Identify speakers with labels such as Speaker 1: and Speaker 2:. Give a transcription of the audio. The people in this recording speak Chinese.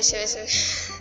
Speaker 1: 没事没事